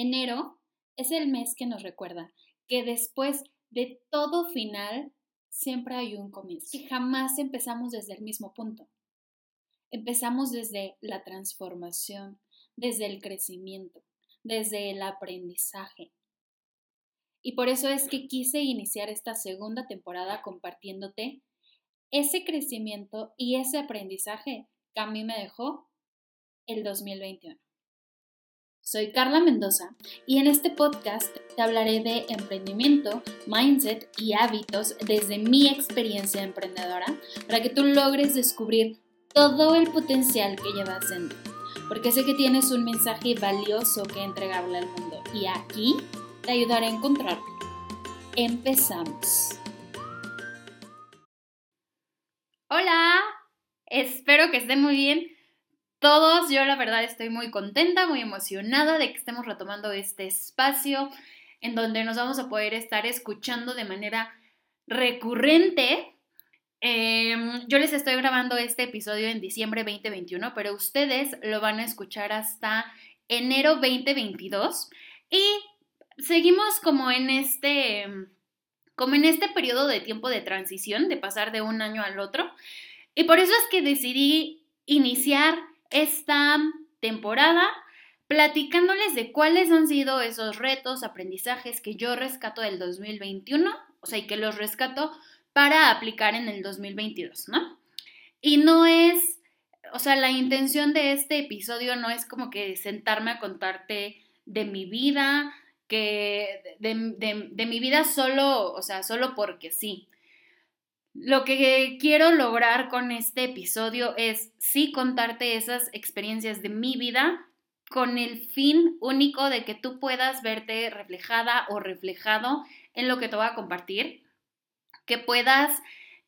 Enero es el mes que nos recuerda que después de todo final siempre hay un comienzo, que jamás empezamos desde el mismo punto. Empezamos desde la transformación, desde el crecimiento, desde el aprendizaje. Y por eso es que quise iniciar esta segunda temporada compartiéndote ese crecimiento y ese aprendizaje que a mí me dejó el 2021. Soy Carla Mendoza y en este podcast te hablaré de emprendimiento, mindset y hábitos desde mi experiencia emprendedora para que tú logres descubrir todo el potencial que llevas dentro. Porque sé que tienes un mensaje valioso que entregarle al mundo y aquí te ayudaré a encontrarlo. Empezamos. Hola, espero que estén muy bien todos. Yo la verdad estoy muy contenta, muy emocionada de que estemos retomando este espacio en donde nos vamos a poder estar escuchando de manera recurrente. Em, yo les estoy grabando este episodio en diciembre 2021, pero ustedes lo van a escuchar hasta enero 2022 y seguimos como en este como en este periodo de tiempo de transición, de pasar de un año al otro. Y por eso es que decidí iniciar esta temporada platicándoles de cuáles han sido esos retos, aprendizajes que yo rescato del 2021, o sea, y que los rescato para aplicar en el 2022, ¿no? Y no es, o sea, la intención de este episodio no es como que sentarme a contarte de mi vida, que de, de mi vida solo, o sea, solo porque sí, lo que quiero lograr con este episodio es sí contarte esas experiencias de mi vida con el fin único de que tú puedas verte reflejada o reflejado en lo que te voy a compartir, que puedas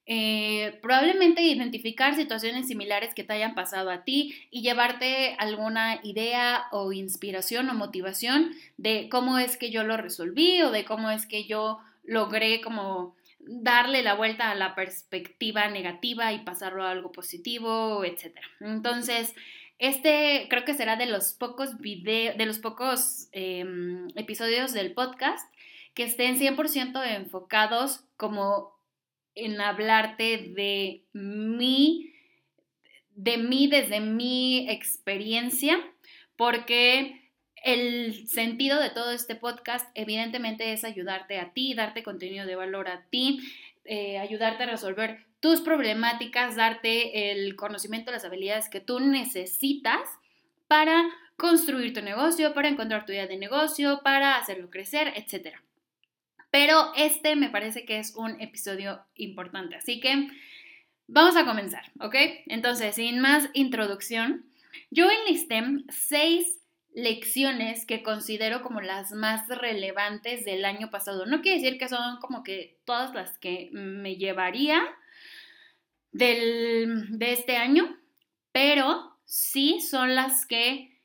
eh, probablemente identificar situaciones similares que te hayan pasado a ti y llevarte alguna idea o inspiración o motivación de cómo es que yo lo resolví o de cómo es que yo logré como darle la vuelta a la perspectiva negativa y pasarlo a algo positivo, etc. Entonces, este creo que será de los pocos videos, de los pocos em, episodios del podcast que estén 100% enfocados como en hablarte de mí, de mí desde mi experiencia, porque el sentido de todo este podcast, evidentemente, es ayudarte a ti, darte contenido de valor a ti, eh, ayudarte a resolver tus problemáticas, darte el conocimiento, las habilidades que tú necesitas para construir tu negocio, para encontrar tu idea de negocio, para hacerlo crecer, etc. Pero este me parece que es un episodio importante, así que vamos a comenzar, ¿ok? Entonces, sin más introducción, yo enlisté seis lecciones que considero como las más relevantes del año pasado. No quiere decir que son como que todas las que me llevaría del, de este año, pero sí son las que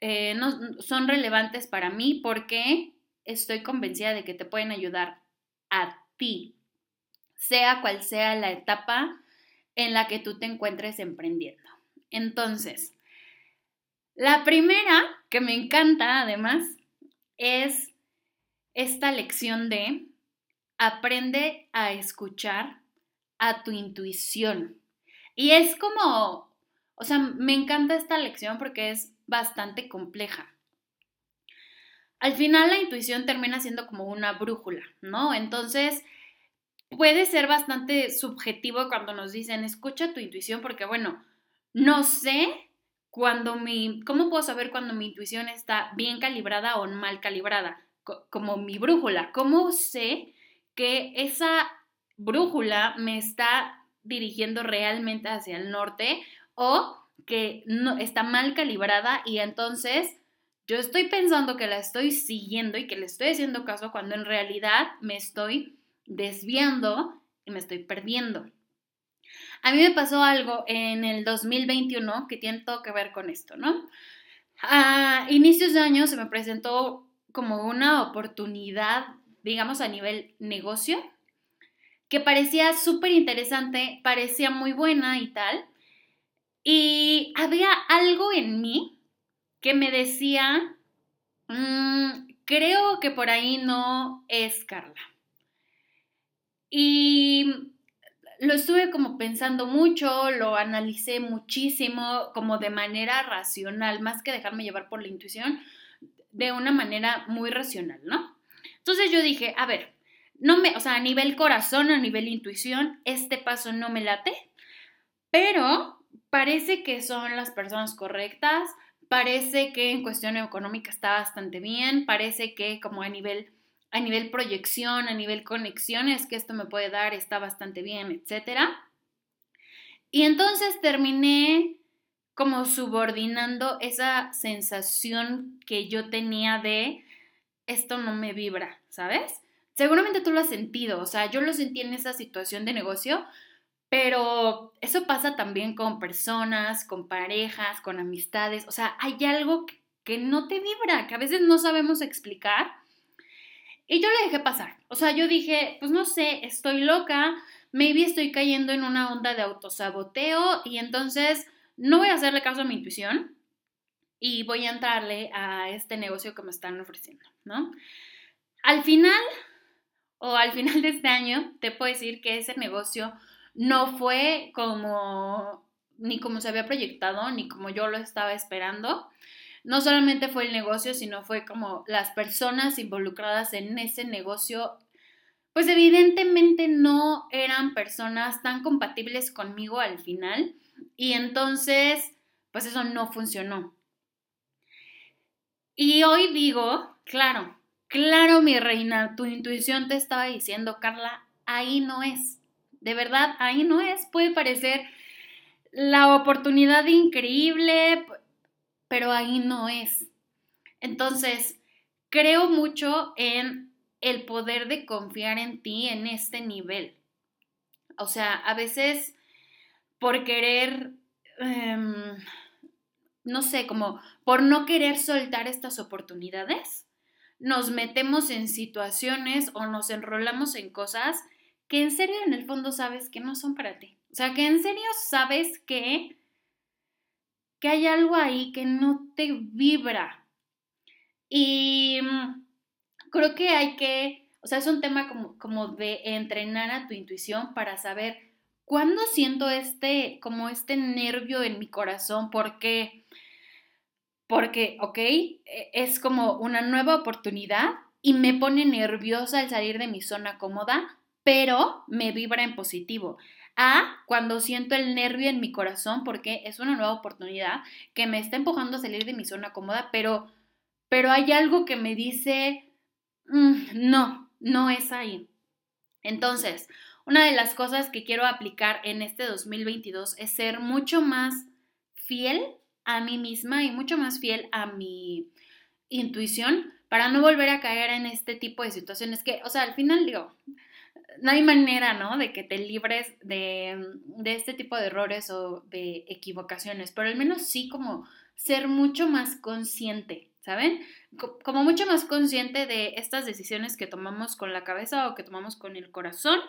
eh, no, son relevantes para mí porque estoy convencida de que te pueden ayudar a ti, sea cual sea la etapa en la que tú te encuentres emprendiendo. Entonces, la primera, que me encanta además, es esta lección de aprende a escuchar a tu intuición. Y es como, o sea, me encanta esta lección porque es bastante compleja. Al final la intuición termina siendo como una brújula, ¿no? Entonces, puede ser bastante subjetivo cuando nos dicen, escucha tu intuición porque, bueno, no sé cuando mi, ¿cómo puedo saber cuando mi intuición está bien calibrada o mal calibrada? como mi brújula. ¿Cómo sé que esa brújula me está dirigiendo realmente hacia el norte o que no, está mal calibrada y entonces yo estoy pensando que la estoy siguiendo y que le estoy haciendo caso cuando en realidad me estoy desviando y me estoy perdiendo. A mí me pasó algo en el 2021 que tiene todo que ver con esto, ¿no? A inicios de año se me presentó como una oportunidad, digamos, a nivel negocio, que parecía súper interesante, parecía muy buena y tal. Y había algo en mí que me decía, mm, creo que por ahí no es Carla. Y lo estuve como pensando mucho, lo analicé muchísimo, como de manera racional, más que dejarme llevar por la intuición, de una manera muy racional, ¿no? Entonces yo dije, a ver, no me, o sea, a nivel corazón, a nivel intuición, este paso no me late, pero parece que son las personas correctas, parece que en cuestión económica está bastante bien, parece que como a nivel a nivel proyección, a nivel conexiones que esto me puede dar está bastante bien, etcétera. Y entonces terminé como subordinando esa sensación que yo tenía de esto no me vibra, ¿sabes? Seguramente tú lo has sentido, o sea, yo lo sentí en esa situación de negocio, pero eso pasa también con personas, con parejas, con amistades. O sea, hay algo que no te vibra, que a veces no sabemos explicar. Y yo le dejé pasar. O sea, yo dije, pues no sé, estoy loca, maybe estoy cayendo en una onda de autosaboteo y entonces no voy a hacerle caso a mi intuición y voy a entrarle a este negocio que me están ofreciendo, ¿no? Al final, o al final de este año, te puedo decir que ese negocio no fue como ni como se había proyectado, ni como yo lo estaba esperando. No solamente fue el negocio, sino fue como las personas involucradas en ese negocio, pues evidentemente no eran personas tan compatibles conmigo al final. Y entonces, pues eso no funcionó. Y hoy digo, claro, claro, mi reina, tu intuición te estaba diciendo, Carla, ahí no es. De verdad, ahí no es. Puede parecer la oportunidad increíble, pero ahí no es. Entonces, creo mucho en el poder de confiar en ti en este nivel. O sea, a veces por querer, em, no sé, como por no querer soltar estas oportunidades, nos metemos en situaciones o nos enrolamos en cosas que en serio en el fondo sabes que no son para ti. O sea, que en serio sabes que, que hay algo ahí que no te vibra. Y mm, creo que hay que, o sea, es un tema como, como de entrenar a tu intuición para saber cuándo siento este, como este nervio en mi corazón, porque, porque, ok, e, es como una nueva oportunidad y me pone nerviosa al salir de mi zona cómoda, pero me vibra en positivo. A cuando siento el nervio en mi corazón porque es una nueva oportunidad que me está empujando a salir de mi zona cómoda, pero, pero hay algo que me dice, mm, no, no es ahí. Entonces, una de las cosas que quiero aplicar en este 2022 es ser mucho más fiel a mí misma y mucho más fiel a mi intuición para no volver a caer en este tipo de situaciones que, o sea, al final digo, no hay manera, ¿no? De que te libres de, de, este tipo de errores o de equivocaciones, pero al menos sí como ser mucho más consciente, ¿saben? Como mucho más consciente de estas decisiones que tomamos con la cabeza o que tomamos con el corazón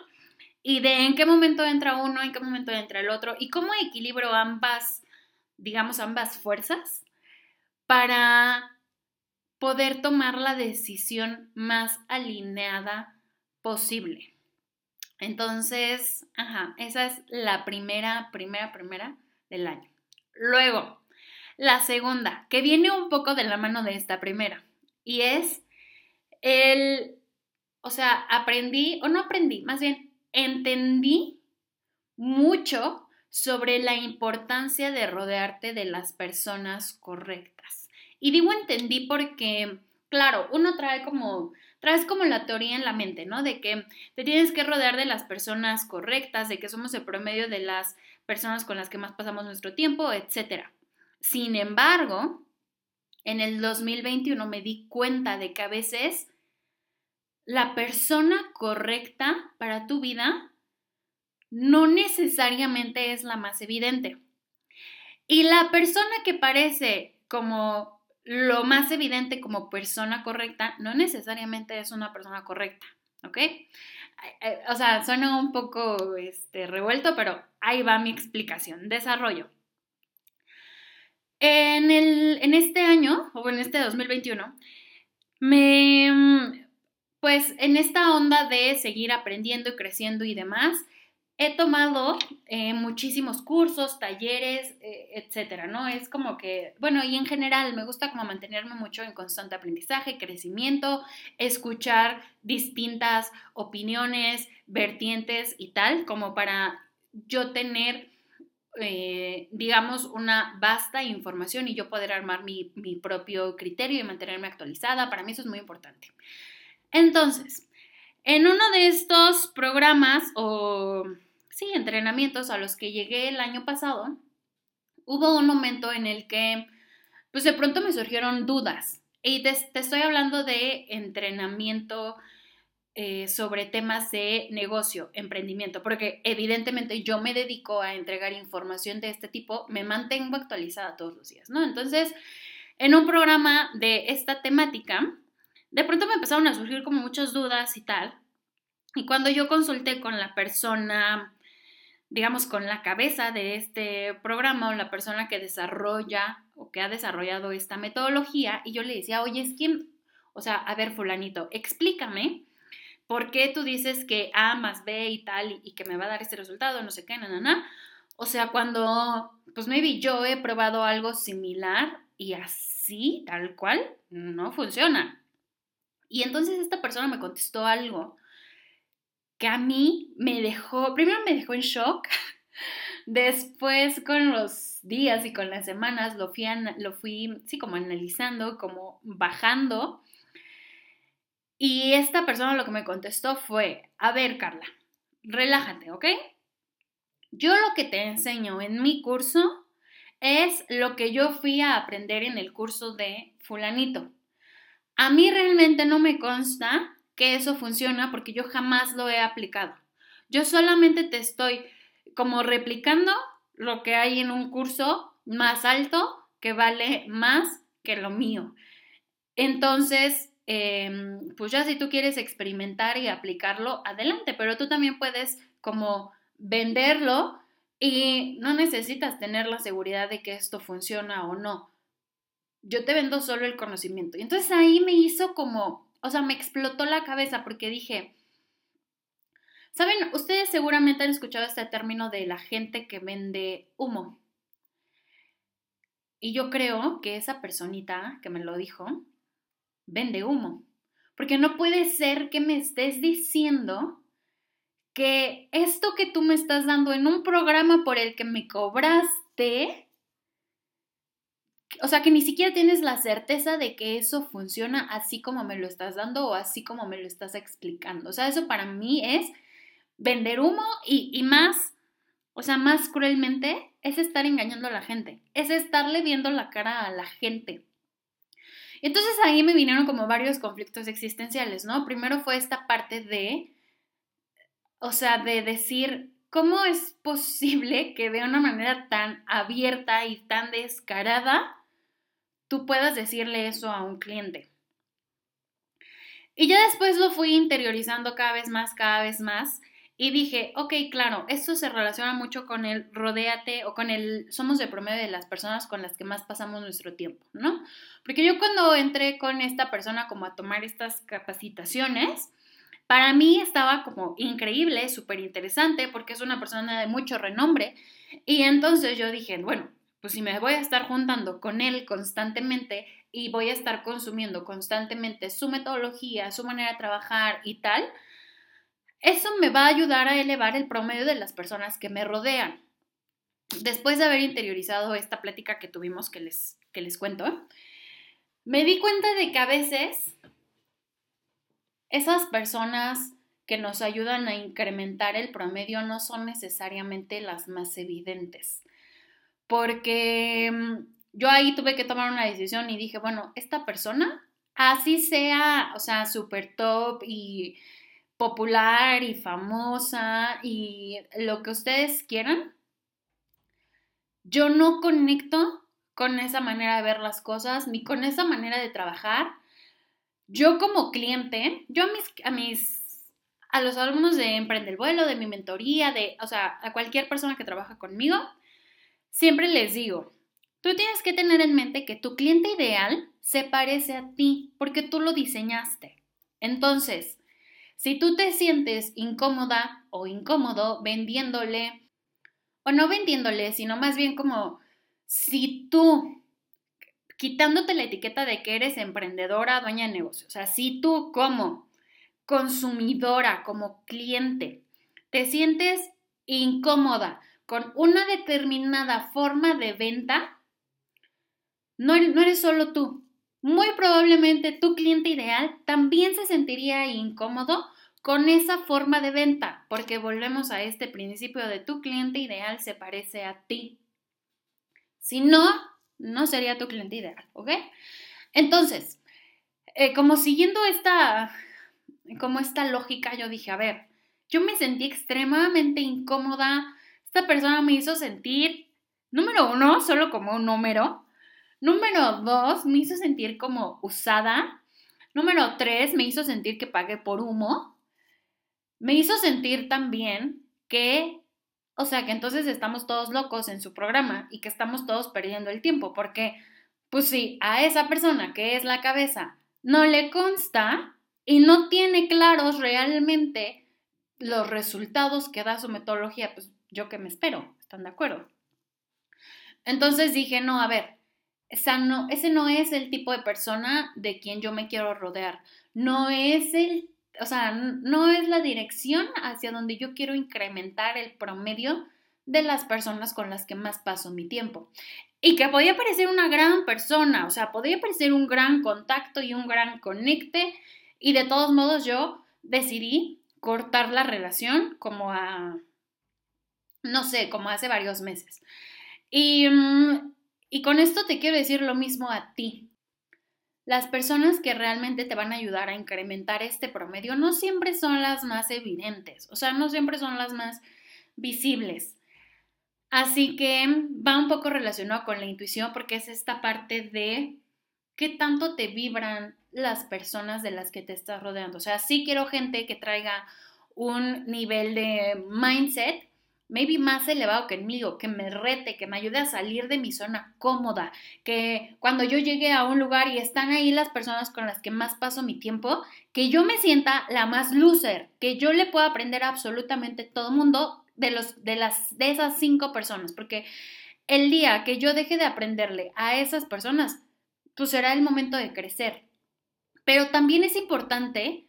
y de en qué momento entra uno, en qué momento entra el otro y cómo equilibro ambas, digamos, ambas fuerzas para poder tomar la decisión más alineada posible. Entonces, ajá, esa es la primera, primera, primera del año. Luego, la segunda, que viene un poco de la mano de esta primera, y es el, o sea, aprendí, o no aprendí, más bien, entendí mucho sobre la importancia de rodearte de las personas correctas. Y digo entendí porque, claro, uno trae como traes como la teoría en la mente, ¿no? De que te tienes que rodear de las personas correctas, de que somos el promedio de las personas con las que más pasamos nuestro tiempo, etc. Sin embargo, en el 2021 me di cuenta de que a veces la persona correcta para tu vida no necesariamente es la más evidente. Y la persona que parece como lo más evidente como persona correcta no necesariamente es una persona correcta, ¿ok? O sea, suena un poco este, revuelto, pero ahí va mi explicación. Desarrollo. En, el, en este año, o en este 2021, me, pues en esta onda de seguir aprendiendo y creciendo y demás, he tomado eh, muchísimos cursos, talleres, eh, etcétera, ¿no? Es como que, bueno, y en general me gusta como mantenerme mucho en constante aprendizaje, crecimiento, escuchar distintas opiniones, vertientes y tal, como para yo tener, eh, digamos, una vasta información y yo poder armar mi, mi propio criterio y mantenerme actualizada. Para mí eso es muy importante. Entonces, en uno de estos programas o sí, entrenamientos a los que llegué el año pasado, hubo un momento en el que, pues de pronto me surgieron dudas. Y te, estoy hablando de entrenamiento eh, sobre temas de negocio, emprendimiento, porque evidentemente yo me dedico a entregar información de este tipo, me mantengo actualizada todos los días, ¿no? Entonces, en un programa de esta temática, de pronto me empezaron a surgir como muchas dudas y tal. Y cuando yo consulté con la persona digamos, con la cabeza de este programa o la persona que desarrolla o que ha desarrollado esta metodología y yo le decía, oye, es quien, o sea, a ver, fulanito, explícame por qué tú dices que A más B y tal y, que me va a dar este resultado, no sé qué, na, O sea, cuando, pues maybe yo he probado algo similar y así, tal cual, no funciona. Y entonces esta persona me contestó algo a mí me dejó, primero me dejó en shock, después con los días y con las semanas lo fui, lo sí, como analizando, como bajando. Y esta persona lo que me contestó fue, a ver Carla, relájate, ¿ok? Yo lo que te enseño en mi curso es lo que yo fui a aprender en el curso de fulanito. A mí realmente no me consta que eso funciona porque yo jamás lo he aplicado. Yo solamente te estoy como replicando lo que hay en un curso más alto que vale más que lo mío. Entonces, em, pues ya si tú quieres experimentar y aplicarlo, adelante, pero tú también puedes como venderlo y no necesitas tener la seguridad de que esto funciona o no. Yo te vendo solo el conocimiento. Y entonces ahí me hizo como o sea, me explotó la cabeza porque dije, ¿saben? Ustedes seguramente han escuchado este término de la gente que vende humo. Y yo creo que esa personita que me lo dijo, vende humo. Porque no puede ser que me estés diciendo que esto que tú me estás dando en un programa por el que me cobraste o sea, que ni siquiera tienes la certeza de que eso funciona así como me lo estás dando o así como me lo estás explicando. O sea, eso para mí es vender humo y, más, o sea, más cruelmente, es estar engañando a la gente, es estarle viendo la cara a la gente. Entonces ahí me vinieron como varios conflictos existenciales, ¿no? Primero fue esta parte de, o sea, de decir, ¿cómo es posible que de una manera tan abierta y tan descarada tú puedas decirle eso a un cliente. Y ya después lo fui interiorizando cada vez más, cada vez más. Y dije, ok, claro, esto se relaciona mucho con el rodéate o con el somos de promedio de las personas con las que más pasamos nuestro tiempo, ¿no? Porque yo cuando entré con esta persona como a tomar estas capacitaciones, para mí estaba como increíble, súper interesante, porque es una persona de mucho renombre. Y entonces yo dije, bueno, pues si me voy a estar juntando con él constantemente y voy a estar consumiendo constantemente su metodología, su manera de trabajar y tal, eso me va a ayudar a elevar el promedio de las personas que me rodean. Después de haber interiorizado esta plática que tuvimos que les, que les cuento, me di cuenta de que a veces esas personas que nos ayudan a incrementar el promedio no son necesariamente las más evidentes porque mm, yo ahí tuve que tomar una decisión y dije, bueno, esta persona, así sea, o sea, súper top y popular y famosa y lo que ustedes quieran, yo no conecto con esa manera de ver las cosas ni con esa manera de trabajar. Yo como cliente, yo a mis, a mis, a los alumnos de Emprende el Vuelo, de mi mentoría, de, o sea, a cualquier persona que trabaja conmigo, Siempre les digo, Tú tienes que tener en mente que tu cliente ideal se parece a ti porque tú lo diseñaste. Entonces, si tú te sientes incómoda o incómodo vendiéndole, o no vendiéndole, sino más bien como si tú, quitándote la etiqueta de que eres emprendedora, dueña de negocio, o sea, si tú como consumidora, como cliente, te sientes incómoda con una determinada forma de venta, no, no eres solo tú. Muy probablemente tu cliente ideal también se sentiría incómodo con esa forma de venta, porque volvemos a este principio de tu cliente ideal se parece a ti. Si no, no sería tu cliente ideal, ¿ok? Entonces, eh, como siguiendo esta, como esta lógica, yo dije, a ver, yo me sentí extremadamente incómoda. Esta persona me hizo sentir, número uno, solo como un número. Número dos, me hizo sentir como usada. Número tres, me hizo sentir que pagué por humo. Me hizo sentir también que o sea que entonces estamos todos locos en su programa y que estamos todos perdiendo el tiempo, porque, pues sí, a esa persona que es la cabeza no le consta y no tiene claros realmente los resultados que da su metodología, pues yo que me espero, ¿están de acuerdo? Entonces dije, no, a ver, no, ese no es el tipo de persona de quien yo me quiero rodear, no es el o sea, no es la dirección hacia donde yo quiero incrementar el promedio de las personas con las que más paso mi tiempo. Y que podía parecer una gran persona, o sea, podía parecer un gran contacto y un gran conecte, y de todos modos yo decidí cortar la relación como a, no sé, como hace varios meses. Y, mm, y con esto te quiero decir lo mismo a ti las personas que realmente te van a ayudar a incrementar este promedio no siempre son las más evidentes, o sea, no siempre son las más visibles. Así que va un poco relacionado con la intuición porque es esta parte de qué tanto te vibran las personas de las que te estás rodeando. O sea, sí quiero gente que traiga un nivel de mindset maybe más elevado que conmigo, que me rete, que me ayude a salir de mi zona cómoda, que cuando yo llegue a un lugar y están ahí las personas con las que más paso mi tiempo, que yo me sienta la más loser, que yo le pueda aprender a absolutamente todo mundo de, los, de, las, de esas cinco personas, porque el día que yo deje de aprenderle a esas personas, pues será el momento de crecer. Pero también es importante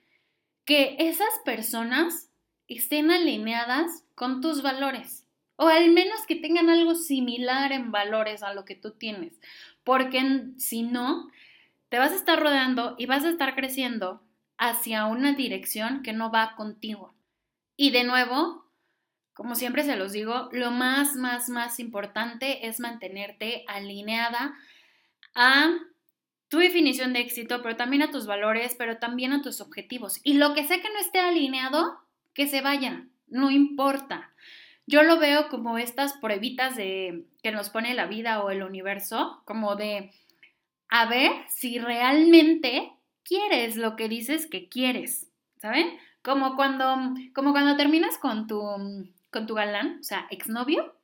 que esas personas estén alineadas con tus valores o al menos que tengan algo similar en valores a lo que tú tienes, porque si no, te vas a estar rodeando y vas a estar creciendo hacia una dirección que no va contigo. Y de nuevo, como siempre se los digo, lo más, más, más importante es mantenerte alineada a tu definición de éxito, pero también a tus valores, pero también a tus objetivos. Y lo que sé que no esté alineado, que se vayan, no importa. Yo lo veo como estas pruebitas de que nos pone la vida o el universo, como de a ver si realmente quieres lo que dices que quieres, ¿saben? Como cuando, como cuando terminas con tu, con tu galán, o sea, exnovio,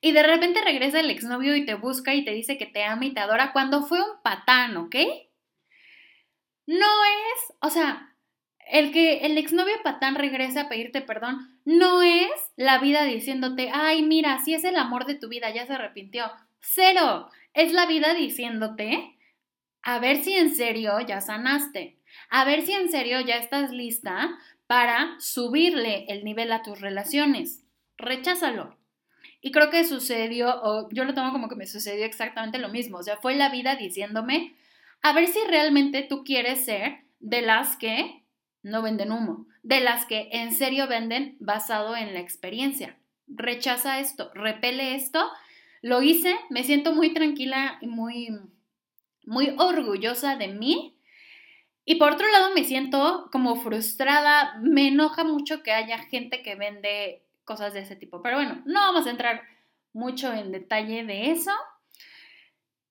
y de repente regresa el exnovio y te busca y te dice que te ama y te adora cuando fue un patán, ¿ok? No es, o sea, el que el exnovio patán regrese a pedirte perdón no es la vida diciéndote, ay, mira, si es el amor de tu vida, ya se arrepintió. Cero. Es la vida diciéndote, a ver si en serio ya sanaste. A ver si en serio ya estás lista para subirle el nivel a tus relaciones. Recházalo. Y creo que sucedió, o yo lo tomo como que me sucedió exactamente lo mismo. O sea, fue la vida diciéndome, a ver si realmente tú quieres ser de las que no venden humo, de las que en serio venden basado en la experiencia. Rechaza esto, repele esto. Lo hice, me siento muy tranquila y muy, muy orgullosa de mí. Y por otro lado me siento como frustrada, me enoja mucho que haya gente que vende cosas de ese tipo. Pero bueno, no vamos a entrar mucho en detalle de eso.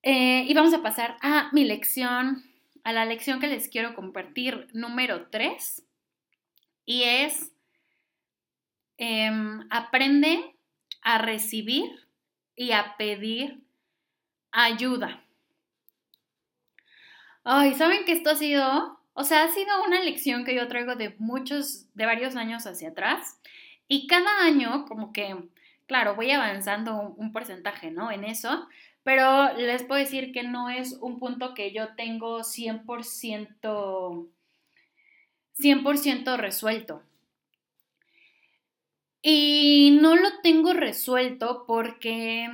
Eh, y vamos a pasar a mi lección a la lección que les quiero compartir número 3 y es em, aprende a recibir y a pedir ayuda. Ay, ¿saben que esto ha sido? O sea, ha sido una lección que yo traigo de muchos, de varios años hacia atrás. Y cada año, como que, claro, voy avanzando un, un porcentaje, ¿no? En eso. Pero les puedo decir que no es un punto que yo tengo 100%, 100% resuelto. Y no lo tengo resuelto porque,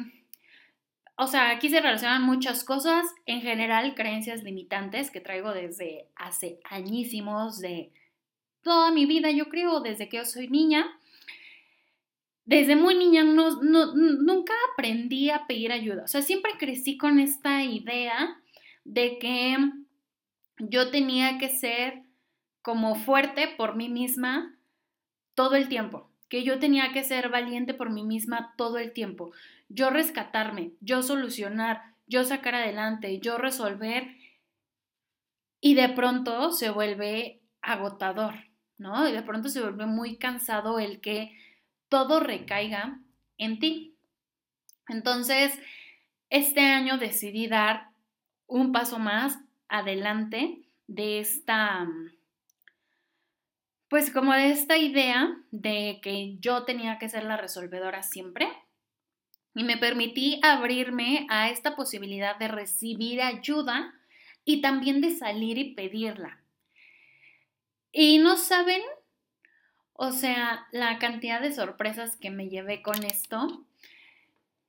o sea, aquí se relacionan muchas cosas, en general creencias limitantes que traigo desde hace añísimos, de toda mi vida, yo creo, desde que yo soy niña. Desde muy niña no, nunca aprendí a pedir ayuda, o sea, siempre crecí con esta idea de que yo tenía que ser como fuerte por mí misma todo el tiempo que yo tenía que ser valiente por mí misma todo el tiempo, yo rescatarme, yo solucionar, yo sacar adelante, yo resolver y de pronto se vuelve agotador, ¿no? Y de pronto se vuelve muy cansado el que todo recaiga en ti. Entonces, este año decidí dar un paso más adelante de esta pues como de esta idea de que yo tenía que ser la resolvedora siempre y me permití abrirme a esta posibilidad de recibir ayuda y también de salir y pedirla. Y no saben, o sea, la cantidad de sorpresas que me llevé con esto.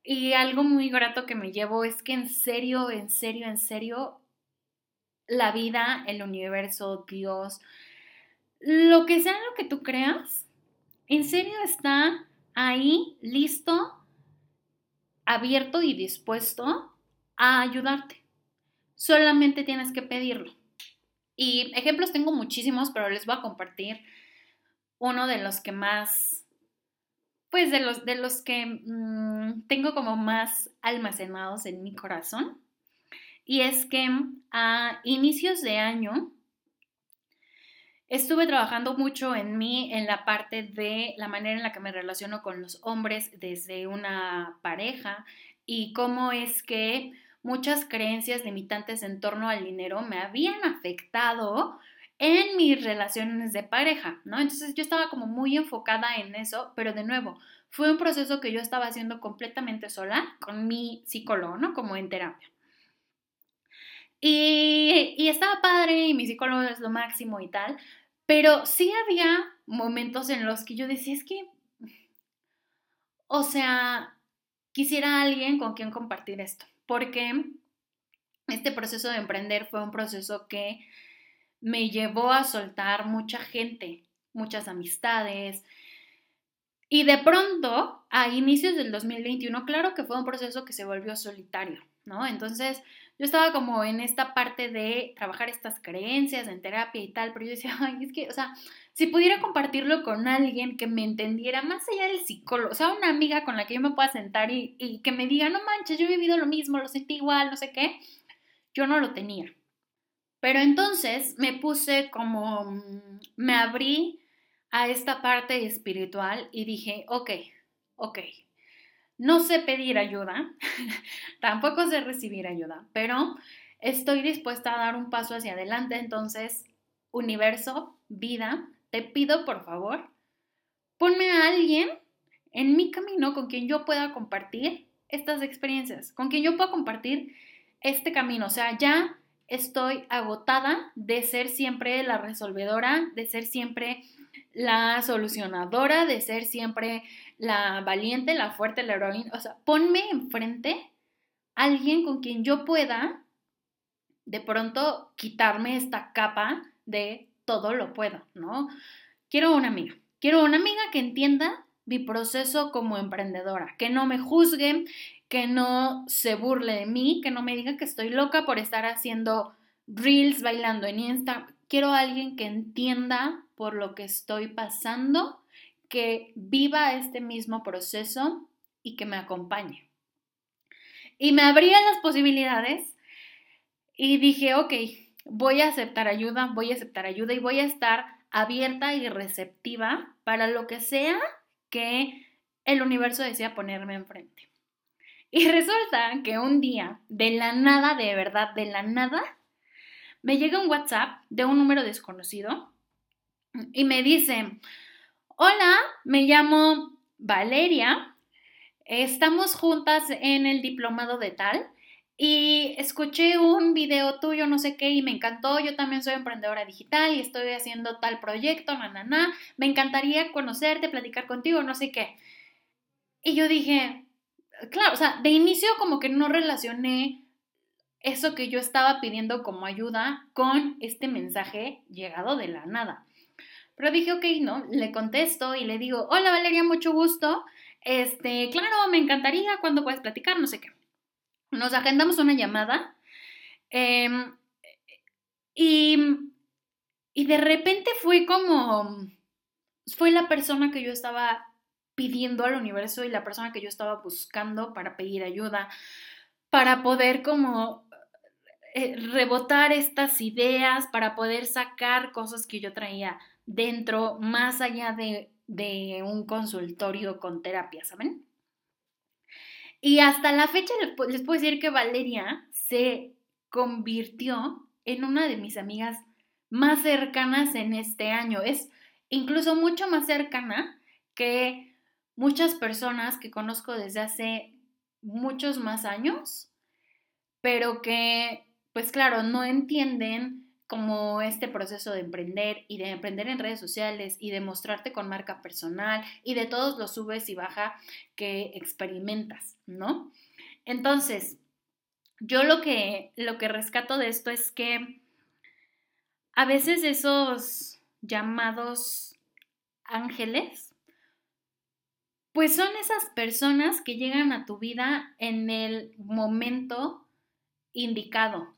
Y algo muy grato que me llevo es que en serio, en serio, en serio, la vida, el universo, Dios, lo que sea lo que tú creas, en serio está ahí listo, abierto y dispuesto a ayudarte. Solamente tienes que pedirlo. Y ejemplos tengo muchísimos, pero les voy a compartir uno de los que más, pues de los, de los que mm, tengo como más almacenados en mi corazón. Y es que a inicios de año Estuve trabajando mucho en mí en la parte de la manera en la que me relaciono con los hombres desde una pareja y cómo es que muchas creencias limitantes en torno al dinero me habían afectado en mis relaciones de pareja, ¿no? Entonces yo estaba como muy enfocada en eso, pero de nuevo, fue un proceso que yo estaba haciendo completamente sola con mi psicólogo, ¿no? Como en terapia. Y, estaba padre y mi psicólogo es lo máximo y tal, pero sí había momentos en los que yo decía, es que, o sea, quisiera alguien con quien compartir esto, porque este proceso de emprender fue un proceso que me llevó a soltar mucha gente, muchas amistades. Y de pronto, a inicios del 2021, claro que fue un proceso que se volvió solitario, ¿no? Entonces, yo estaba como en esta parte de trabajar estas creencias en terapia y tal, pero yo decía, ay, es que, o sea, si pudiera compartirlo con alguien que me entendiera más allá del psicólogo, o sea, una amiga con la que yo me pueda sentar y, y que me diga, no manches, yo he vivido lo mismo, lo sentí igual, no sé qué, yo no lo tenía. Pero entonces me puse como, mm, me abrí a esta parte espiritual y dije, ok, ok, no sé pedir ayuda, tampoco sé recibir ayuda, pero estoy dispuesta a dar un paso hacia adelante. Entonces, universo, vida, te pido por favor, ponme a alguien en mi camino con quien yo pueda compartir estas experiencias, con quien yo pueda compartir este camino. O sea, ya estoy agotada de ser siempre la resolvedora, de ser siempre la solucionadora, de ser siempre la valiente, la fuerte, la heroína. O sea, ponme enfrente alguien con quien yo pueda de pronto quitarme esta capa de todo lo puedo, ¿no? Quiero una amiga, quiero una amiga que entienda mi proceso como emprendedora, que no me juzgue, que no se burle de mí, que no me diga que estoy loca por estar haciendo reels bailando en Insta. Quiero alguien que entienda por lo que estoy pasando que viva este mismo proceso y que me acompañe. Y me abría las posibilidades y dije, ok, voy a aceptar ayuda, voy a aceptar ayuda y voy a estar abierta y receptiva para lo que sea que el universo desea ponerme enfrente. Y resulta que un día, de la nada, de verdad, de la nada, me llega un WhatsApp de un número desconocido y me dice, hola, me llamo Valeria, estamos juntas en el diplomado de tal y escuché un video tuyo, no sé qué, y me encantó. Yo también soy emprendedora digital y estoy haciendo tal proyecto, na. Me encantaría conocerte, platicar contigo, no sé qué. Y yo dije, claro, o sea, de inicio como que no relacioné eso que yo estaba pidiendo como ayuda con este mensaje llegado de la nada. Pero dije, ok, ¿no? Le contesto y le digo, hola Valeria, mucho gusto. Este, claro, me encantaría cuando puedes platicar, no sé qué. Nos agendamos una llamada em, y, y de repente fue como, fue la persona que yo estaba pidiendo al universo y la persona que yo estaba buscando para pedir ayuda, para poder como eh, rebotar estas ideas, para poder sacar cosas que yo traía dentro, más allá de, de un consultorio con terapia, ¿saben? Y hasta la fecha les puedo decir que Valeria se convirtió en una de mis amigas más cercanas en este año. Es incluso mucho más cercana que muchas personas que conozco desde hace muchos más años, pero que, pues claro, no entienden como este proceso de emprender y de emprender en redes sociales y de mostrarte con marca personal y de todos los subes y baja que experimentas, ¿no? Entonces, yo lo que, lo que rescato de esto es que a veces esos llamados ángeles, pues son esas personas que llegan a tu vida en el momento indicado,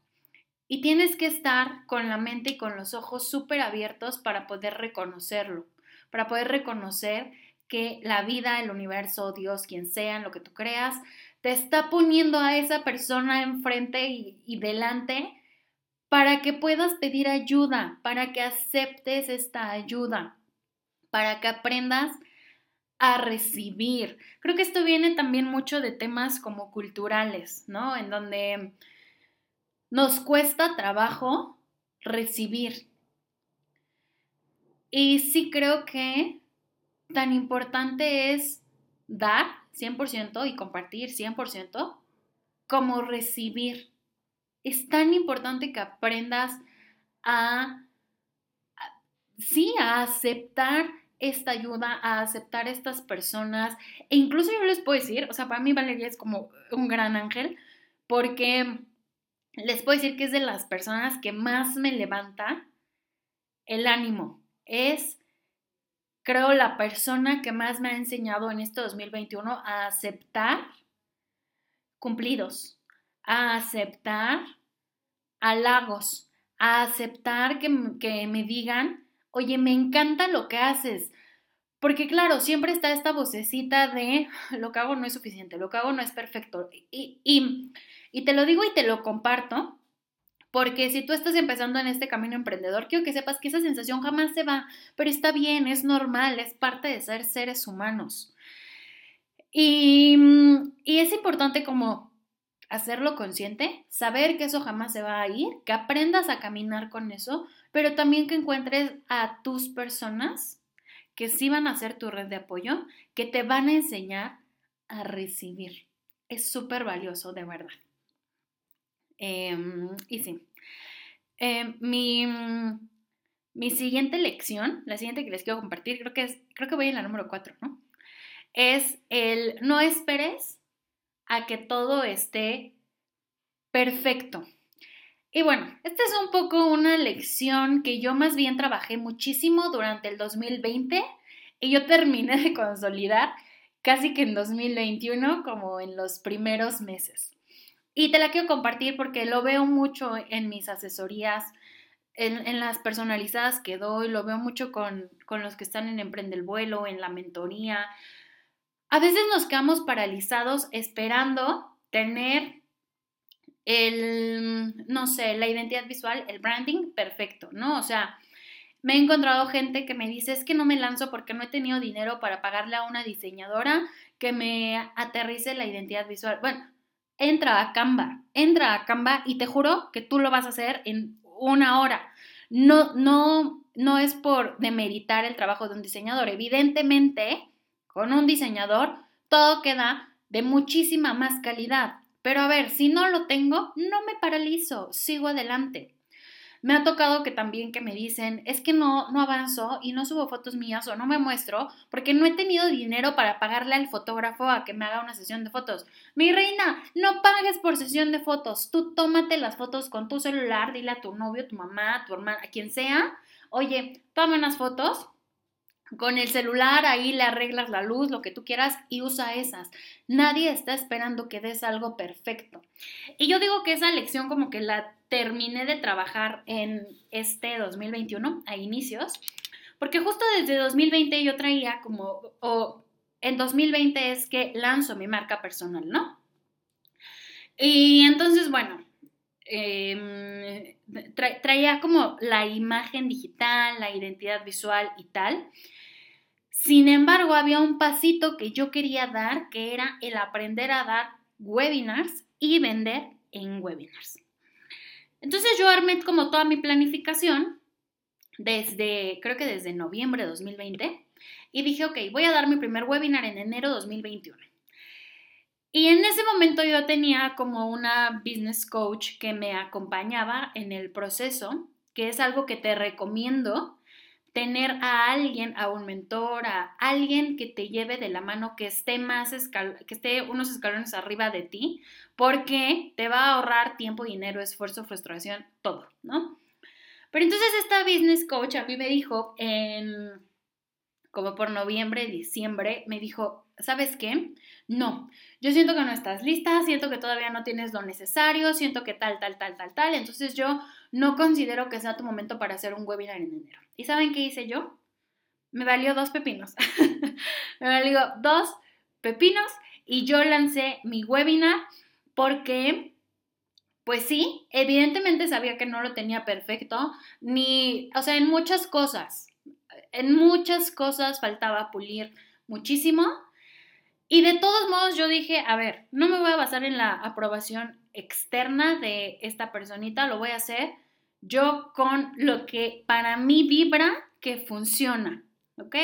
y tienes que estar con la mente y con los ojos súper abiertos para poder reconocerlo, para poder reconocer que la vida, el universo, Dios, quien sea, lo que tú creas, te está poniendo a esa persona enfrente y, y delante para que puedas pedir ayuda, para que aceptes esta ayuda, para que aprendas a recibir. Creo que esto viene también mucho de temas como culturales, ¿no? En donde nos cuesta trabajo recibir. Y sí creo que tan importante es dar 100% y compartir 100% como recibir. Es tan importante que aprendas a, sí, a aceptar esta ayuda, a aceptar estas personas. E incluso yo les puedo decir, o sea, para mí Valeria es como un gran ángel, porque les puedo decir que es de las personas que más me levanta el ánimo. Es, creo, la persona que más me ha enseñado en este 2021 a aceptar cumplidos, a aceptar halagos, a aceptar que, que me digan, oye, me encanta lo que haces. Porque claro, siempre está esta vocecita de lo que hago no es suficiente, lo que hago no es perfecto. Y, y y te lo digo y te lo comparto, porque si tú estás empezando en este camino emprendedor, quiero que sepas que esa sensación jamás se va, pero está bien, es normal, es parte de ser seres humanos. Y, y es importante como hacerlo consciente, saber que eso jamás se va a ir, que aprendas a caminar con eso, pero también que encuentres a tus personas que sí van a ser tu red de apoyo, que te van a enseñar a recibir. Es súper valioso, de verdad. Em, y sí. Em, mi, mi, siguiente lección, la siguiente que les quiero compartir, creo que, es, creo que voy en la número 4, ¿no? Es el no esperes a que todo esté perfecto. Y bueno, esta es un poco una lección que yo más bien trabajé muchísimo durante el 2020 y yo terminé de consolidar casi que en 2021 como en los primeros meses. Y te la quiero compartir porque lo veo mucho en mis asesorías, en, las personalizadas que doy, lo veo mucho con, con los que están en Emprende el Vuelo, en la mentoría. A veces nos quedamos paralizados esperando tener el, no sé, la identidad visual, el branding perfecto, ¿no? O sea, me he encontrado gente que me dice, es que no me lanzo porque no he tenido dinero para pagarle a una diseñadora que me aterrice la identidad visual. Bueno, entra a Canva, entra a Canva y te juro que tú lo vas a hacer en una hora. No, no, no es por demeritar el trabajo de un diseñador. Evidentemente, con un diseñador todo queda de muchísima más calidad. Pero a ver, si no lo tengo, no me paralizo, sigo adelante. Me ha tocado que también que me dicen, es que no, no avanzo y no subo fotos mías o no me muestro porque no he tenido dinero para pagarle al fotógrafo a que me haga una sesión de fotos. Mi reina, no pagues por sesión de fotos. Tú tómate las fotos con tu celular, dile a tu novio, tu mamá, tu hermana, a quien sea, oye, toma unas fotos con el celular ahí le arreglas la luz, lo que tú quieras y usa esas. Nadie está esperando que des algo perfecto. Y yo digo que esa lección como que la terminé de trabajar en este 2021, a inicios, porque justo desde 2020 yo traía como, o en 2020 es que lanzo mi marca personal, ¿no? Y entonces, bueno, em, traía como la imagen digital, la identidad visual y tal. Sin embargo, había un pasito que yo quería dar, que era el aprender a dar webinars y vender en webinars. Entonces yo armé como toda mi planificación desde, creo que desde noviembre de 2020, y dije, ok, voy a dar mi primer webinar en enero de 2021. Y en ese momento yo tenía como una business coach que me acompañaba en el proceso, que es algo que te recomiendo tener a alguien, a un mentor, a alguien que te lleve de la mano, que esté más que esté unos escalones arriba de ti, porque te va a ahorrar tiempo, dinero, esfuerzo, frustración, todo, ¿no? Pero entonces esta business coach a mí me dijo en como por noviembre, diciembre, me dijo, ¿sabes qué? No, yo siento que no estás lista, siento que todavía no tienes lo necesario, siento que tal, tal, tal, tal, tal, entonces yo no considero que sea tu momento para hacer un webinar en enero. ¿Y saben qué hice yo? Me valió dos pepinos. me valió dos pepinos y yo lancé mi webinar porque, pues sí, evidentemente sabía que no lo tenía perfecto, ni, o sea, en muchas cosas, en muchas cosas faltaba pulir muchísimo. Y de todos modos yo dije, a ver, no me voy a basar en la aprobación externa de esta personita, lo voy a hacer yo con lo que para mí vibra que funciona, ¿ok?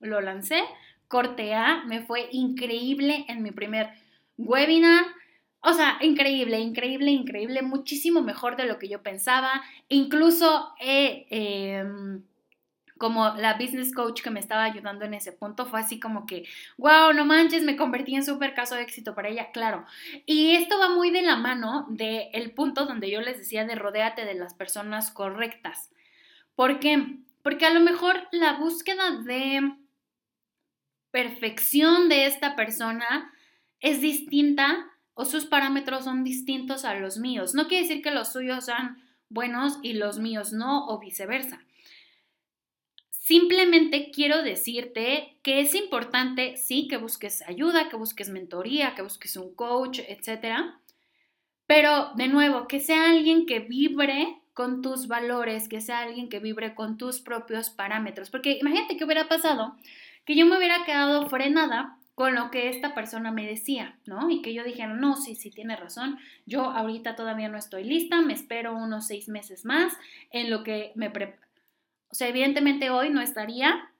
Lo lancé, corte A, me fue increíble en mi primer webinar. O sea, increíble, increíble, increíble, muchísimo mejor de lo que yo pensaba. Incluso he... Eh, como la business coach que me estaba ayudando en ese punto fue así como que, wow, no manches, me convertí en súper caso de éxito para ella, claro. Y esto va muy de la mano del el punto donde yo les decía de rodéate de las personas correctas. ¿Por qué? Porque a lo mejor la búsqueda de perfección de esta persona es distinta o sus parámetros son distintos a los míos. No quiere decir que los suyos sean buenos y los míos no o viceversa. Simplemente quiero decirte que es importante, sí, que busques ayuda, que busques mentoría, que busques un coach, etcétera. Pero, de nuevo, que sea alguien que vibre con tus valores, que sea alguien que vibre con tus propios parámetros. Porque imagínate que hubiera pasado que yo me hubiera quedado frenada con lo que esta persona me decía, ¿no? Y que yo dijera, no, sí, sí, tiene razón, yo ahorita todavía no estoy lista, me espero unos seis meses más en lo que me, o sea, evidentemente hoy no estaría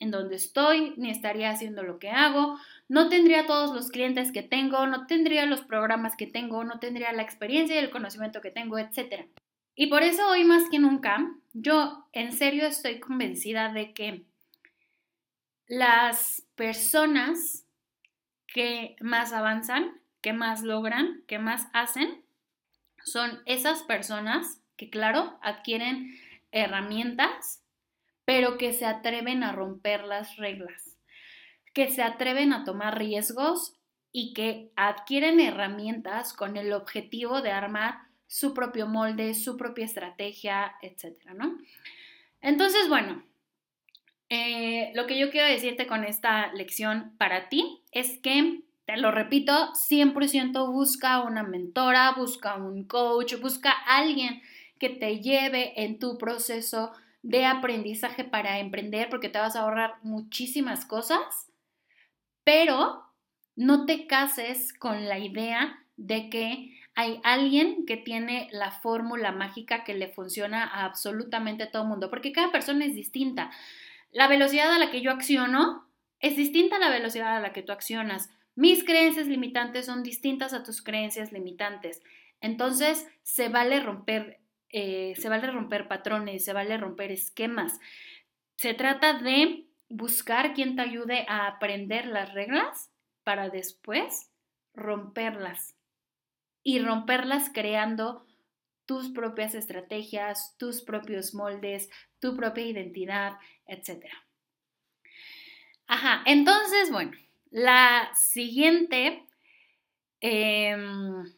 en donde estoy, ni estaría haciendo lo que hago, no tendría todos los clientes que tengo, no tendría los programas que tengo, no tendría la experiencia y el conocimiento que tengo, etc. Y por eso hoy más que nunca, yo en serio estoy convencida de que las personas que más avanzan, que más logran, que más hacen, son esas personas que, claro, adquieren herramientas, pero que se atreven a romper las reglas, que se atreven a tomar riesgos y que adquieren herramientas con el objetivo de armar su propio molde, su propia estrategia, etcétera, ¿no? Entonces, bueno, eh, lo que yo quiero decirte con esta lección para ti es que, te lo repito, 100% busca una mentora, busca un coach, busca alguien que te lleve en tu proceso de aprendizaje para emprender porque te vas a ahorrar muchísimas cosas, pero no te cases con la idea de que hay alguien que tiene la fórmula mágica que le funciona a absolutamente todo el mundo, porque cada persona es distinta. La velocidad a la que yo acciono es distinta a la velocidad a la que tú accionas. Mis creencias limitantes son distintas a tus creencias limitantes. Entonces, se vale romper, eh, se vale romper patrones, se vale romper esquemas. Se trata de buscar quien te ayude a aprender las reglas para después romperlas y romperlas creando tus propias estrategias, tus propios moldes, tu propia identidad, etc. Ajá, entonces, bueno, la siguiente, em,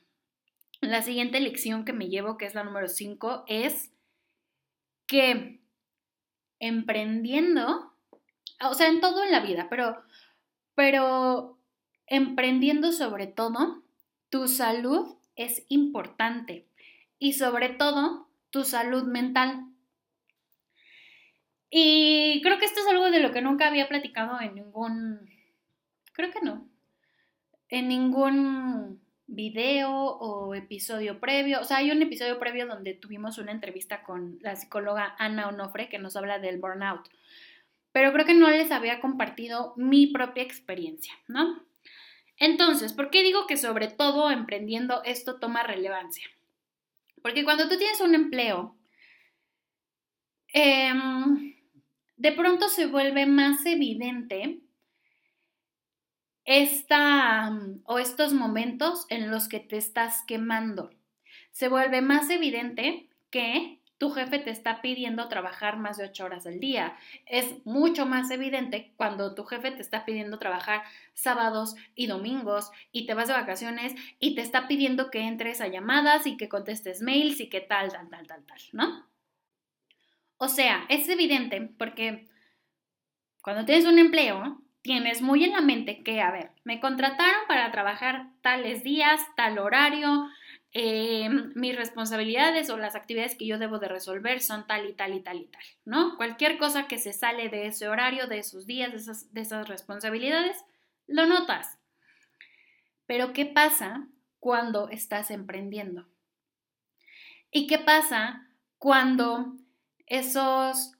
la siguiente lección que me llevo, que es la número 5, es que emprendiendo, o sea, en todo en la vida, pero, pero emprendiendo sobre todo, tu salud es importante y sobre todo tu salud mental. Y creo que esto es algo de lo que nunca había platicado en ningún, creo que no, en ningún video o episodio previo. O sea, hay un episodio previo donde tuvimos una entrevista con la psicóloga Ana Onofre que nos habla del burnout. Pero creo que no les había compartido mi propia experiencia, ¿no? Entonces, ¿por qué digo que sobre todo emprendiendo esto toma relevancia? Porque cuando tú tienes un empleo, em, de pronto se vuelve más evidente esta o estos momentos en los que te estás quemando. Se vuelve más evidente que tu jefe te está pidiendo trabajar más de ocho horas al día. Es mucho más evidente cuando tu jefe te está pidiendo trabajar sábados y domingos y te vas de vacaciones y te está pidiendo que entres a llamadas y que contestes mails y que tal, tal, tal, tal, tal, ¿no? O sea, es evidente porque cuando tienes un empleo, tienes muy en la mente que, a ver, me contrataron para trabajar tales días, tal horario, eh, mis responsabilidades o las actividades que yo debo de resolver son tal y tal y tal y tal, ¿no? Cualquier cosa que se sale de ese horario, de esos días, de esas, de esas responsabilidades, lo notas. Pero ¿qué pasa cuando estás emprendiendo? ¿Y qué pasa cuando esos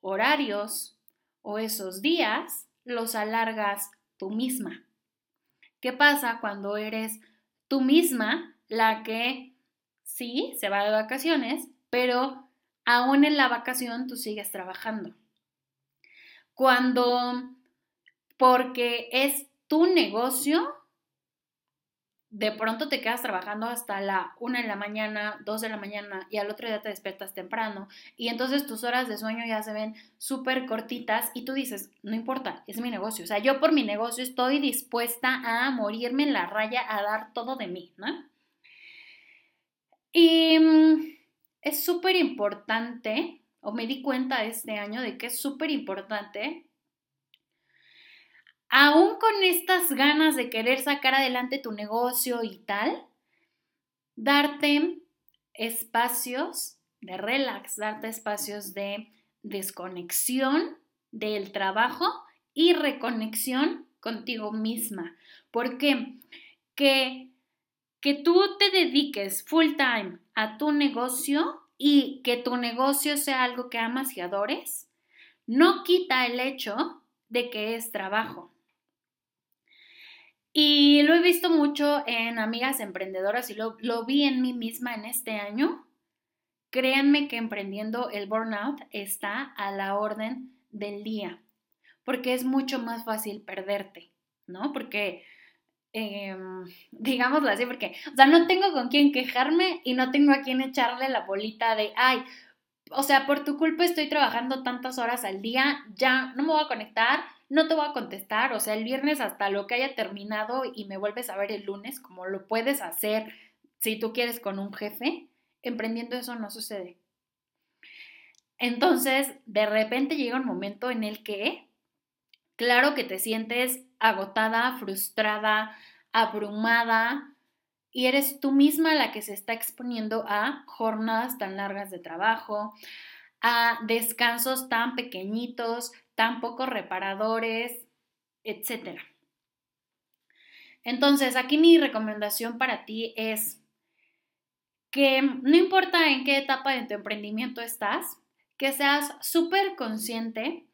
horarios o esos días los alargas tú misma? ¿Qué pasa cuando eres tú misma la que sí se va de vacaciones, pero aún en la vacación tú sigues trabajando. Cuando, porque es tu negocio, de pronto te quedas trabajando hasta la una de la mañana, dos de la mañana y al otro día te despiertas temprano y entonces tus horas de sueño ya se ven súper cortitas y tú dices, no importa, es mi negocio. O sea, yo por mi negocio estoy dispuesta a morirme en la raya, a dar todo de mí, ¿no? Y mm, es súper importante, o me di cuenta este año de que es súper importante, aún con estas ganas de querer sacar adelante tu negocio y tal, darte espacios de relax, darte espacios de desconexión del trabajo y reconexión contigo misma. ¿Por qué? Que que tú te dediques full time a tu negocio y que tu negocio sea algo que amas y adores, no quita el hecho de que es trabajo. Y lo he visto mucho en amigas emprendedoras y lo, lo vi en mí misma en este año. Créanme que emprendiendo el burnout está a la orden del día, porque es mucho más fácil perderte, ¿no? Porque eh, digámoslo así, porque, o sea, no tengo con quién quejarme y no tengo a quién echarle la bolita de, ay, o sea, por tu culpa estoy trabajando tantas horas al día, ya no me voy a conectar, no te voy a contestar, o sea, el viernes hasta lo que haya terminado y me vuelves a ver el lunes, como lo puedes hacer si tú quieres con un jefe, emprendiendo eso no sucede. Entonces, de repente llega un momento en el que, claro que te sientes agotada, frustrada, abrumada y eres tú misma la que se está exponiendo a jornadas tan largas de trabajo, a descansos tan pequeñitos, tan poco reparadores, etc. Entonces, aquí mi recomendación para ti es que no importa en qué etapa de tu emprendimiento estás, que seas súper consciente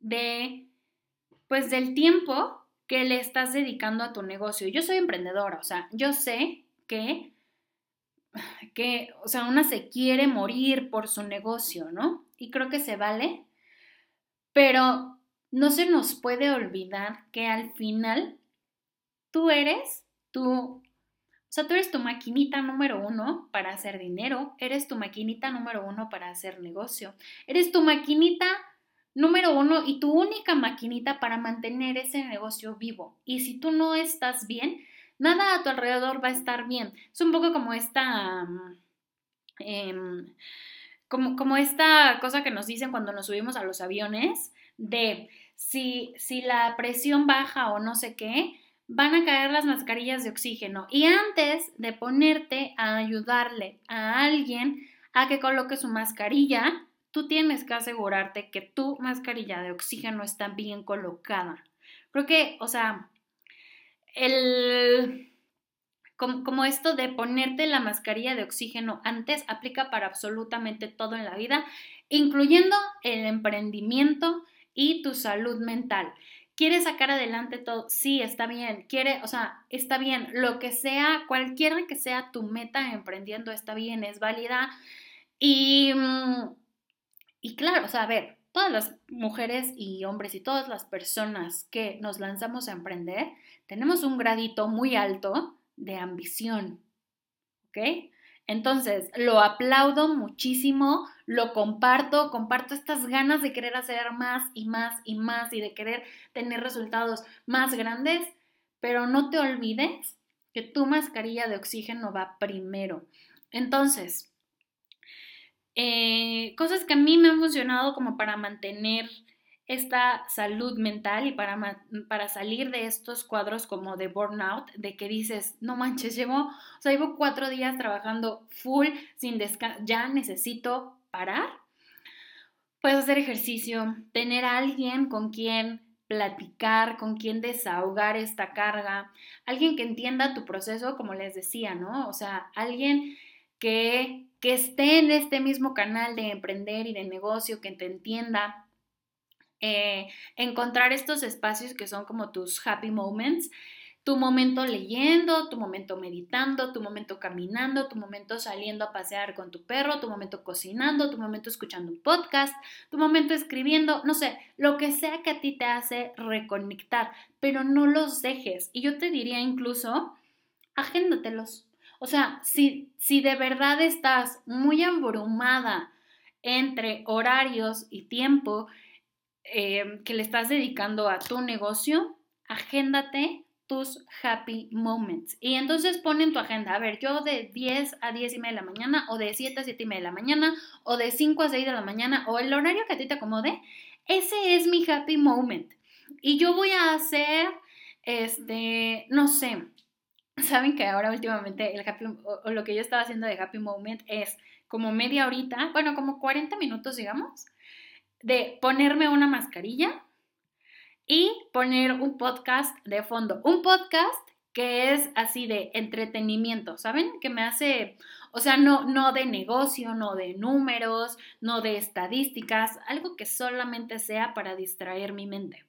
de, pues, del tiempo que le estás dedicando a tu negocio. Yo soy emprendedora, o sea, yo sé que, que, o sea, una se quiere morir por su negocio, ¿no? Y creo que se vale, pero no se nos puede olvidar que al final tú eres tu o sea, tú eres tu maquinita número uno para hacer dinero, eres tu maquinita número uno para hacer negocio, eres tu maquinita número uno y tu única maquinita para mantener ese negocio vivo. Y si tú no estás bien, nada a tu alrededor va a estar bien. Es un poco como esta... Em, como, como, esta cosa que nos dicen cuando nos subimos a los aviones, de si, si la presión baja o no sé qué, van a caer las mascarillas de oxígeno. Y antes de ponerte a ayudarle a alguien a que coloque su mascarilla, tú tienes que asegurarte que tu mascarilla de oxígeno está bien colocada. Creo que, o sea, el... Como, esto de ponerte la mascarilla de oxígeno antes aplica para absolutamente todo en la vida, incluyendo el emprendimiento y tu salud mental. ¿Quiere sacar adelante todo? Sí, está bien. Quiere, o sea, está bien. Lo que sea, cualquiera que sea tu meta emprendiendo, está bien, es válida. Y, mm, y claro, o sea, a ver, todas las mujeres y hombres y todas las personas que nos lanzamos a emprender, tenemos un gradito muy alto de ambición. ¿Ok? Entonces, lo aplaudo muchísimo, lo comparto, comparto estas ganas de querer hacer más y más y más y de querer tener resultados más grandes, pero no te olvides que tu mascarilla de oxígeno va primero. Entonces, eh, cosas que a mí me han funcionado como para mantener esta salud mental y para, para salir de estos cuadros como de burnout, de que dices, no manches, llevo, o sea, llevo cuatro días trabajando full, sin descanso, ya necesito parar. Puedes hacer ejercicio, tener alguien con quien platicar, con quien desahogar esta carga, alguien que entienda tu proceso, como les decía, ¿no? O sea, alguien que, que esté en este mismo canal de emprender y de negocio, que te entienda, eh, encontrar estos espacios que son como tus happy moments, tu momento leyendo, tu momento meditando, tu momento caminando, tu momento saliendo a pasear con tu perro, tu momento cocinando, tu momento escuchando un podcast, tu momento escribiendo, no sé, lo que sea que a ti te hace reconectar, pero no los dejes. Y yo te diría incluso, agéndatelos. O sea, si, si de verdad estás muy abrumada entre horarios y tiempo, Em, que le estás dedicando a tu negocio, agéndate tus happy moments. Y entonces pon en tu agenda, a ver, yo de 10 a 10 y media de la mañana, o de 7 a 7 y media de la mañana, o de 5 a 6 de la mañana, o el horario que a ti te acomode, ese es mi happy moment. Y yo voy a hacer, este, no sé, saben que ahora últimamente el happy, o lo que yo estaba haciendo de happy moment es como media horita, bueno, como 40 minutos, digamos, de ponerme una mascarilla y poner un podcast de fondo. Un podcast que es así de entretenimiento, ¿saben? Que me hace, o sea, no, no de negocio, no de números, no de estadísticas, algo que solamente sea para distraer mi mente.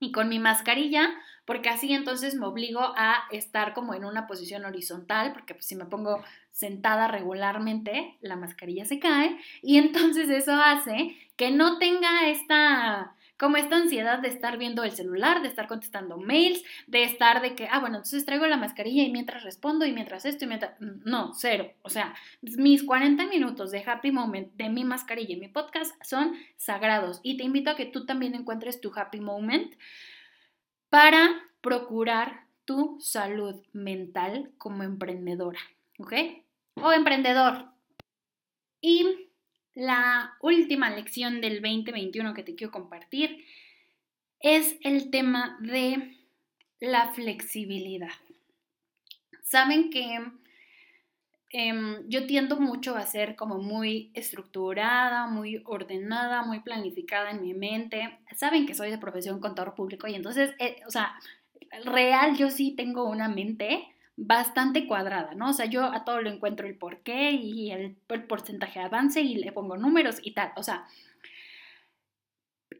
Y con mi mascarilla, porque así entonces me obligo a estar como en una posición horizontal, porque pues, si me pongo sentada regularmente, la mascarilla se cae y entonces eso hace que no tenga esta como esta ansiedad de estar viendo el celular, de estar contestando mails, de estar de que, ah, bueno, entonces traigo la mascarilla y mientras respondo y mientras esto y mientras... No, cero. O sea, mis 40 minutos de happy moment de mi mascarilla y mi podcast son sagrados y te invito a que tú también encuentres tu happy moment para procurar tu salud mental como emprendedora, ¿ok? O emprendedor. Y la última lección del 2021 que te quiero compartir es el tema de la flexibilidad. Saben que em, yo tiendo mucho a ser como muy estructurada, muy ordenada, muy planificada en mi mente. Saben que soy de profesión contador público y entonces, eh, o sea, real yo sí tengo una mente bastante cuadrada, ¿no? O sea, yo a todo lo encuentro el porqué y el, porcentaje de avance y le pongo números y tal, o sea,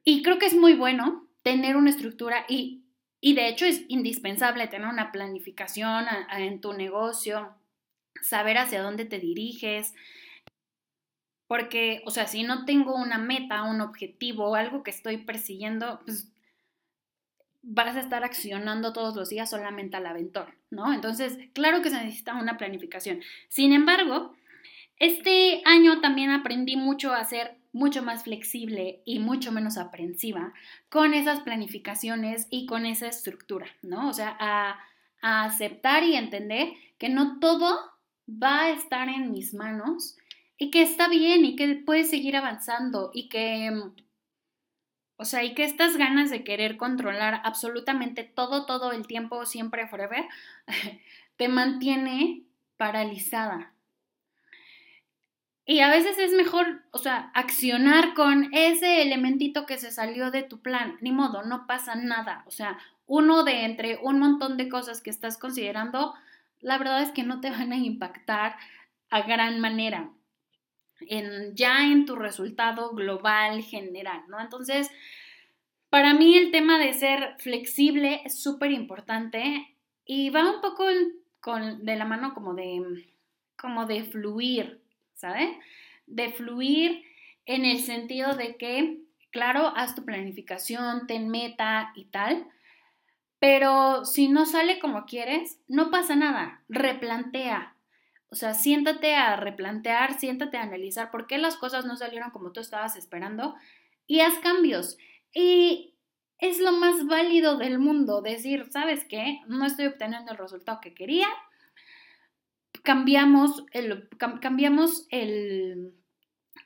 y creo que es muy bueno tener una estructura y, y de hecho es indispensable tener una planificación en tu negocio, saber hacia dónde te diriges, porque, o sea, si no tengo una meta, un objetivo, algo que estoy persiguiendo, pues vas a estar accionando todos los días solamente al aventón, ¿no? Entonces, claro que se necesita una planificación. Sin embargo, este año también aprendí mucho a ser mucho más flexible y mucho menos aprensiva con esas planificaciones y con esa estructura, ¿no? O sea, a, a aceptar y entender que no todo va a estar en mis manos y que está bien y que puedes seguir avanzando y que o sea, y que estas ganas de querer controlar absolutamente todo, todo el tiempo, siempre, forever, te mantiene paralizada. Y a veces es mejor, o sea, accionar con ese elementito que se salió de tu plan. Ni modo, no pasa nada. O sea, uno de entre un montón de cosas que estás considerando, la verdad es que no te van a impactar a gran manera en, ya en tu resultado global general, ¿no? Entonces, para mí el tema de ser flexible es súper importante y va un poco con, de la mano como de, como de fluir, ¿sabes? De fluir en el sentido de que, claro, haz tu planificación, ten meta y tal, pero si no sale como quieres, no pasa nada, replantea, o sea, siéntate a replantear, siéntate a analizar por qué las cosas no salieron como tú estabas esperando y haz cambios. Y es lo más válido del mundo decir, ¿sabes qué? No estoy obteniendo el resultado que quería. Cambiamos el, cambiamos el,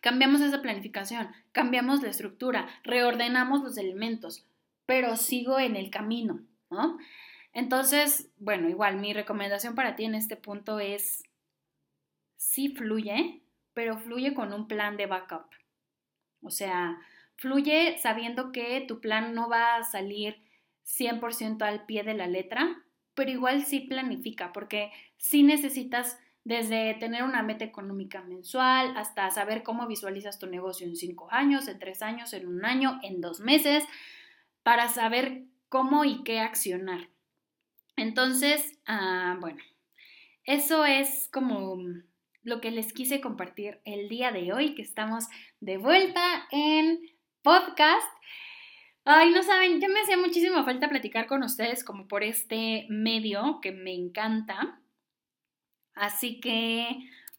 cambiamos esa planificación, cambiamos la estructura, reordenamos los elementos, pero sigo en el camino, ¿no? Entonces, bueno, igual mi recomendación para ti en este punto es sí fluye, pero fluye con un plan de backup. O sea, fluye sabiendo que tu plan no va a salir 100% al pie de la letra, pero igual sí planifica, porque sí necesitas desde tener una meta económica mensual hasta saber cómo visualizas tu negocio en cinco años, en tres años, en un año, en dos meses, para saber cómo y qué accionar. Entonces, ah, bueno, eso es como lo que les quise compartir el día de hoy, que estamos de vuelta en podcast. Ay, no saben, ya me hacía muchísima falta platicar con ustedes como por este medio que me encanta. Así que,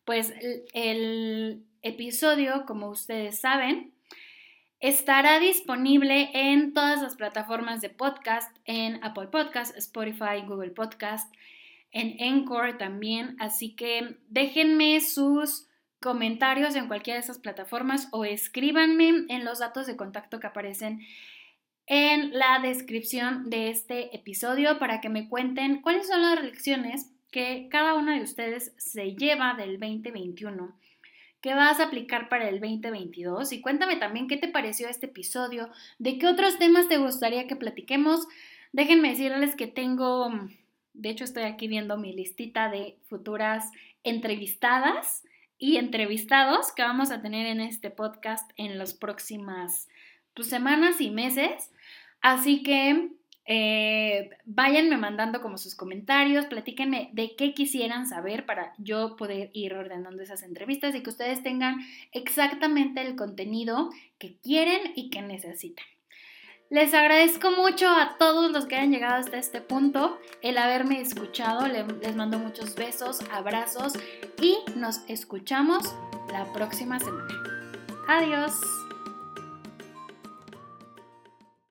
pues el episodio, como ustedes saben, estará disponible en todas las plataformas de podcast, en Apple Podcast, Spotify, Google Podcast, en Encore también, así que déjenme sus comentarios en cualquiera de esas plataformas o escríbanme en los datos de contacto que aparecen en la descripción de este episodio para que me cuenten cuáles son las lecciones que cada una de ustedes se lleva del 2021 que vas a aplicar para el 2022 y cuéntame también qué te pareció este episodio, de qué otros temas te gustaría que platiquemos. Déjenme decirles que tengo de hecho, estoy aquí viendo mi listita de futuras entrevistadas y entrevistados que vamos a tener en este podcast en las próximas pues, semanas y meses. Así que eh, váyanme mandando como sus comentarios, platíquenme de qué quisieran saber para yo poder ir ordenando esas entrevistas y que ustedes tengan exactamente el contenido que quieren y que necesitan. Les agradezco mucho a todos los que hayan llegado hasta este punto, el haberme escuchado. Les mando muchos besos, abrazos y nos escuchamos la próxima semana. Adiós.